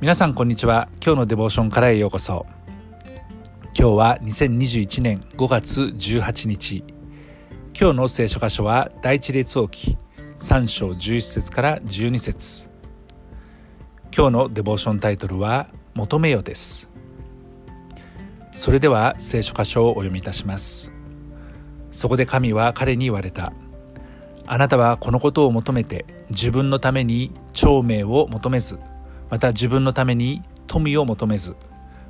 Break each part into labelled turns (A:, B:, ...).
A: 皆さんこんにちは。今日のデボーションからへようこそ。今日は2021年5月18日。今日の聖書箇所は第一列王記3章11節から12節。今日のデボーションタイトルは求めよです。それでは聖書箇所をお読みいたします。そこで神は彼に言われた。あなたはこのことを求めて自分のために長命を求めずまた自分のために富を求めず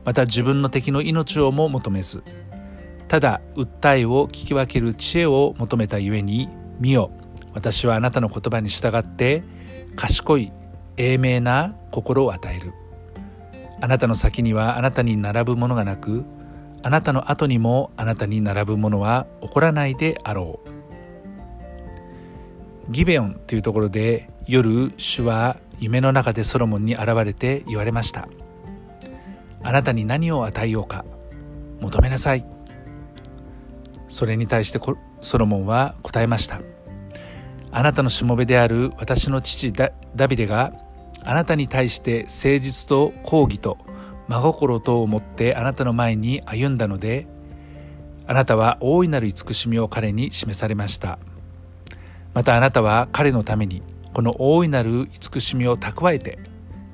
A: また自分の敵の命をも求めずただ訴えを聞き分ける知恵を求めたゆえに見よ私はあなたの言葉に従って賢い英明な心を与える。あなたの先にはあなたに並ぶものがなくあなたの後にもあなたに並ぶものは起こらないであろう。ギベオンというところで夜主は夢の中でソロモンに現れて言われました。あなたに何を与えようか？求めなさい。それに対してソロモンは答えました。あなたのしもべである私の父ダビデがあなたに対して誠実と抗議と真心とを持ってあなたの前に歩んだのであなたは大いなる慈しみを彼に示されました。またあなたは彼のためにこの大いなる慈しみを蓄えて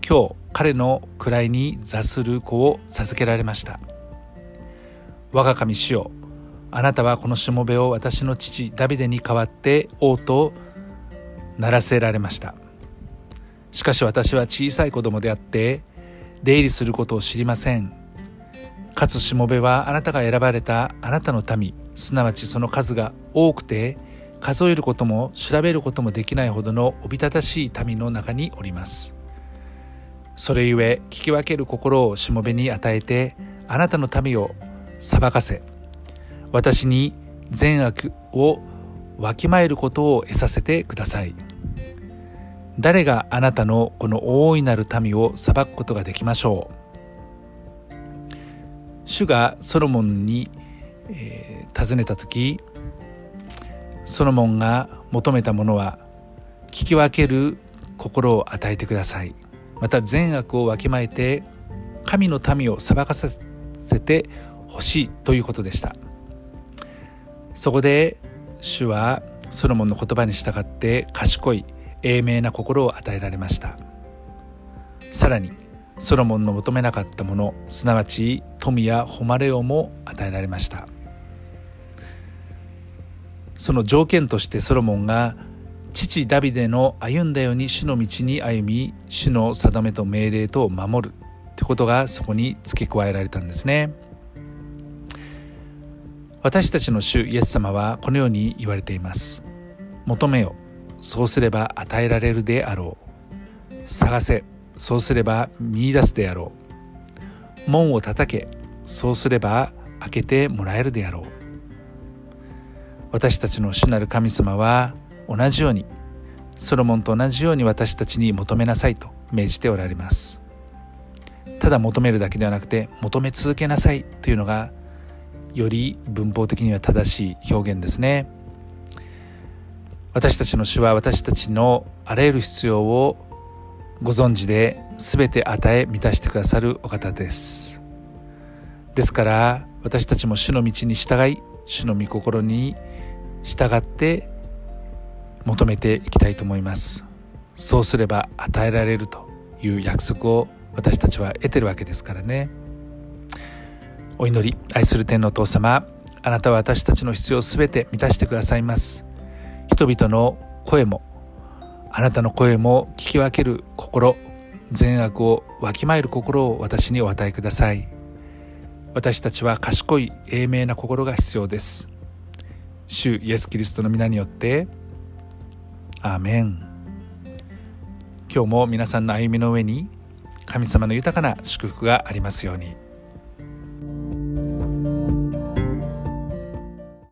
A: 今日彼の位に座する子を授けられました。我が神主よあなたはこのしもべを私の父ダビデに代わって王とならせられました。しかし私は小さい子供であって出入りすることを知りません。かつしもべはあなたが選ばれたあなたの民すなわちその数が多くて数えることも調べることもできないほどのおびただしい民の中におります。それゆえ聞き分ける心をしもべに与えてあなたの民を裁かせ私に善悪をわきまえることを得させてください。誰があなたのこの大いなる民を裁くことができましょう。主がソロモンに、えー、尋ねた時ソロモンが求めたものは聞き分ける心を与えてください。また善悪をわきまえて神の民を裁かさせてほしいということでした。そこで主はソロモンの言葉に従って賢い英明な心を与えられました。さらにソロモンの求めなかったものすなわち富や誉れをも与えられました。その条件としてソロモンが父ダビデの歩んだように主の道に歩み主の定めと命令とを守る。ということがそこに付け加えられたんですね。私たちの主イエス様はこのように言われています。求めよ。そうすれば与えられるであろう。探せ。そうすれば見いだすであろう。門を叩け。そうすれば開けてもらえるであろう。私たちの主なる神様は同じようにソロモンと同じように私たちに求めなさいと命じておられます。ただ求めるだけではなくて求め続けなさいというのがより文法的には正しい表現ですね。私たちの主は私たちのあらゆる必要をご存知で全て与え満たしてくださるお方です。ですから私たちも主の道に従い主の御心に従って求めていきたいと思います。そうすれば与えられるという約束を私たちは得てるわけですからね。お祈り愛する天のお父様あなたは私たちの必要すべて満たしてくださいます。人々の声もあなたの声も聞き分ける心善悪をわきまえる心を私にお与えください。私たちは賢い英明な心が必要です。主イエス・キリストの皆によってアーメン今日も皆さんの歩みの上に神様の豊かな祝福がありますように。